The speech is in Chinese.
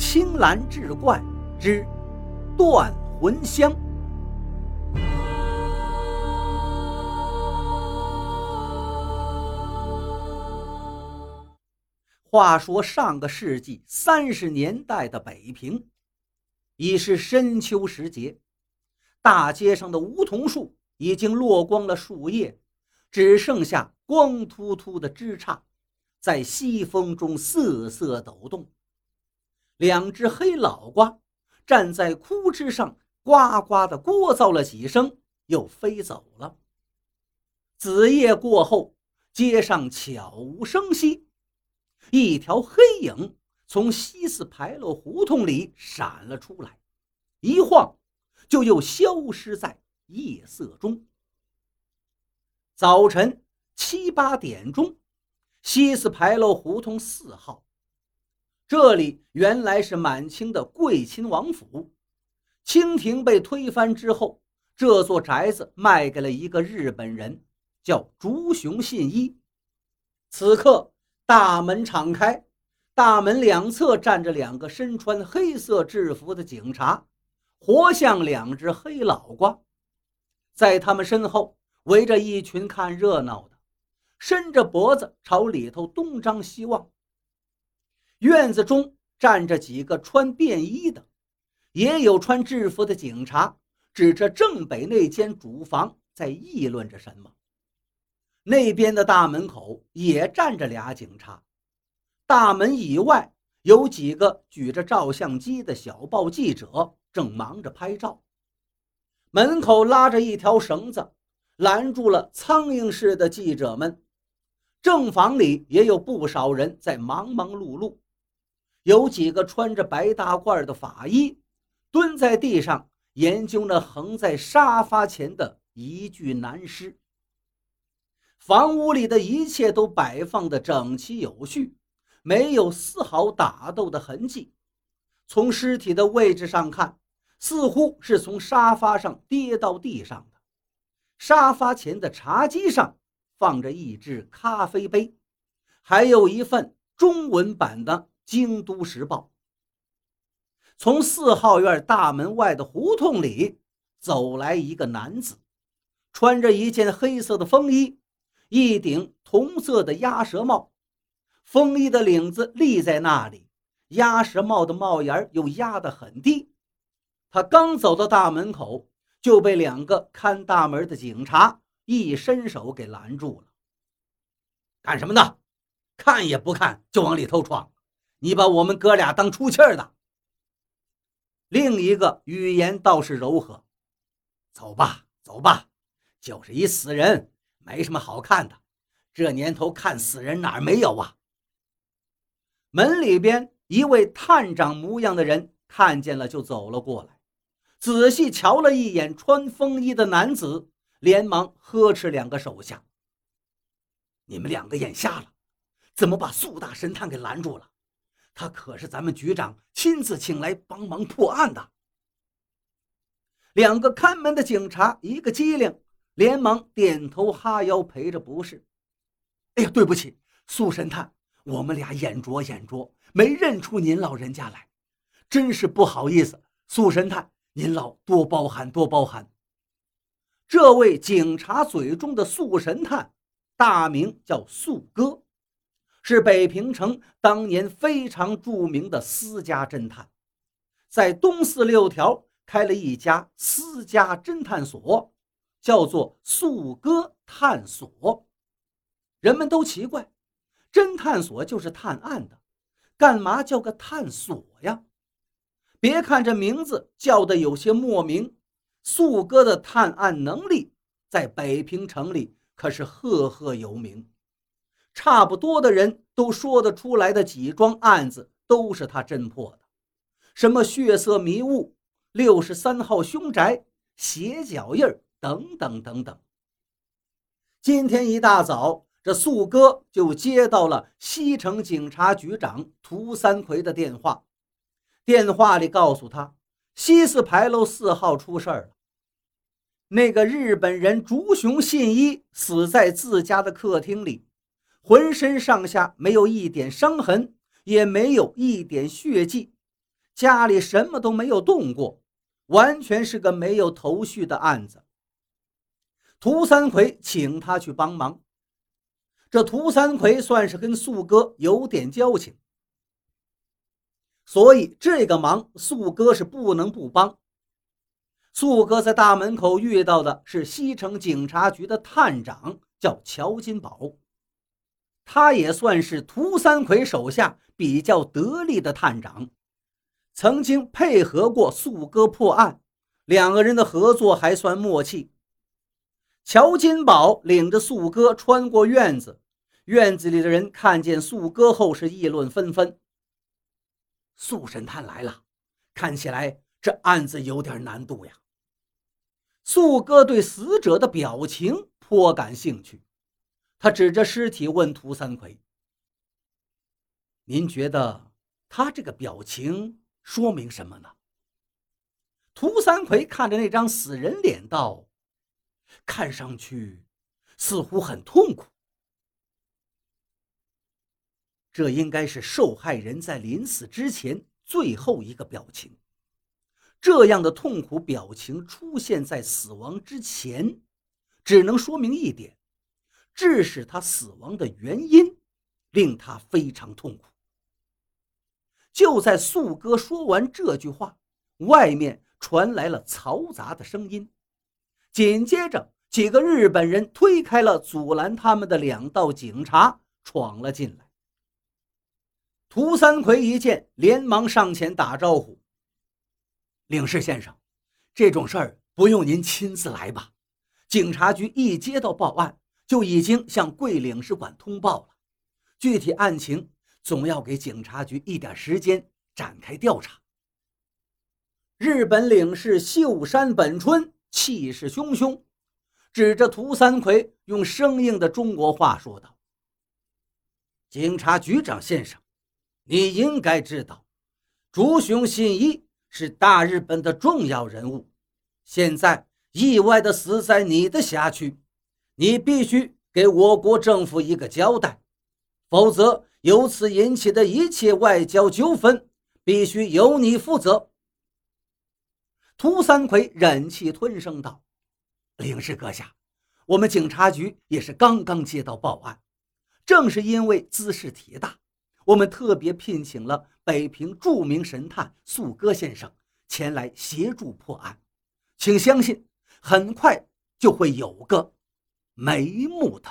青蓝志怪之断魂香。话说上个世纪三十年代的北平，已是深秋时节，大街上的梧桐树已经落光了树叶，只剩下光秃秃的枝杈，在西风中瑟瑟抖动。两只黑老瓜站在枯枝上，呱呱地聒噪了几声，又飞走了。子夜过后，街上悄无声息。一条黑影从西四牌楼胡同里闪了出来，一晃就又消失在夜色中。早晨七八点钟，西四牌楼胡同四号，这里原来是满清的贵亲王府。清廷被推翻之后，这座宅子卖给了一个日本人，叫竹熊信一。此刻。大门敞开，大门两侧站着两个身穿黑色制服的警察，活像两只黑老瓜。在他们身后围着一群看热闹的，伸着脖子朝里头东张西望。院子中站着几个穿便衣的，也有穿制服的警察，指着正北那间主房在议论着什么。那边的大门口也站着俩警察，大门以外有几个举着照相机的小报记者正忙着拍照。门口拉着一条绳子，拦住了苍蝇似的记者们。正房里也有不少人在忙忙碌碌，有几个穿着白大褂的法医蹲在地上研究那横在沙发前的一具男尸。房屋里的一切都摆放的整齐有序，没有丝毫打斗的痕迹。从尸体的位置上看，似乎是从沙发上跌到地上的。沙发前的茶几上放着一只咖啡杯，还有一份中文版的《京都时报》。从四号院大门外的胡同里走来一个男子，穿着一件黑色的风衣。一顶同色的鸭舌帽，风衣的领子立在那里，鸭舌帽的帽檐又压得很低。他刚走到大门口，就被两个看大门的警察一伸手给拦住了。干什么呢？看也不看就往里头闯，你把我们哥俩当出气儿的？另一个语言倒是柔和：“走吧，走吧，就是一死人。”没什么好看的，这年头看死人哪儿没有啊？门里边一位探长模样的人看见了，就走了过来，仔细瞧了一眼穿风衣的男子，连忙呵斥两个手下：“你们两个眼瞎了，怎么把苏大神探给拦住了？他可是咱们局长亲自请来帮忙破案的。”两个看门的警察一个机灵。连忙点头哈腰赔着不是。哎呀，对不起，苏神探，我们俩眼拙眼拙，没认出您老人家来，真是不好意思。苏神探，您老多包涵，多包涵。这位警察嘴中的苏神探，大名叫苏哥，是北平城当年非常著名的私家侦探，在东四六条开了一家私家侦探所。叫做素哥探所，人们都奇怪，侦探所就是探案的，干嘛叫个探所呀？别看这名字叫的有些莫名，素哥的探案能力在北平城里可是赫赫有名，差不多的人都说得出来的几桩案子都是他侦破的，什么血色迷雾、六十三号凶宅、鞋脚印。等等等等。今天一大早，这素哥就接到了西城警察局长涂三奎的电话。电话里告诉他，西四牌楼四号出事儿了。那个日本人竹熊信一死在自家的客厅里，浑身上下没有一点伤痕，也没有一点血迹，家里什么都没有动过，完全是个没有头绪的案子。涂三魁请他去帮忙，这涂三魁算是跟素哥有点交情，所以这个忙素哥是不能不帮。素哥在大门口遇到的是西城警察局的探长，叫乔金宝，他也算是涂三魁手下比较得力的探长，曾经配合过素哥破案，两个人的合作还算默契。乔金宝领着素哥穿过院子，院子里的人看见素哥后是议论纷纷。素神探来了，看起来这案子有点难度呀。素哥对死者的表情颇感兴趣，他指着尸体问涂三魁：“您觉得他这个表情说明什么呢？”涂三魁看着那张死人脸道。看上去似乎很痛苦，这应该是受害人在临死之前最后一个表情。这样的痛苦表情出现在死亡之前，只能说明一点：致使他死亡的原因令他非常痛苦。就在素哥说完这句话，外面传来了嘈杂的声音。紧接着，几个日本人推开了阻拦他们的两道警察，闯了进来。涂三魁一见，连忙上前打招呼：“领事先生，这种事儿不用您亲自来吧？警察局一接到报案，就已经向贵领事馆通报了。具体案情，总要给警察局一点时间展开调查。”日本领事秀山本春。气势汹汹，指着涂三魁，用生硬的中国话说道：“警察局长先生，你应该知道，竹雄信一是大日本的重要人物，现在意外的死在你的辖区，你必须给我国政府一个交代，否则由此引起的一切外交纠纷，必须由你负责。”涂三魁忍气吞声道：“领事阁下，我们警察局也是刚刚接到报案，正是因为兹事体大，我们特别聘请了北平著名神探素哥先生前来协助破案，请相信，很快就会有个眉目的。”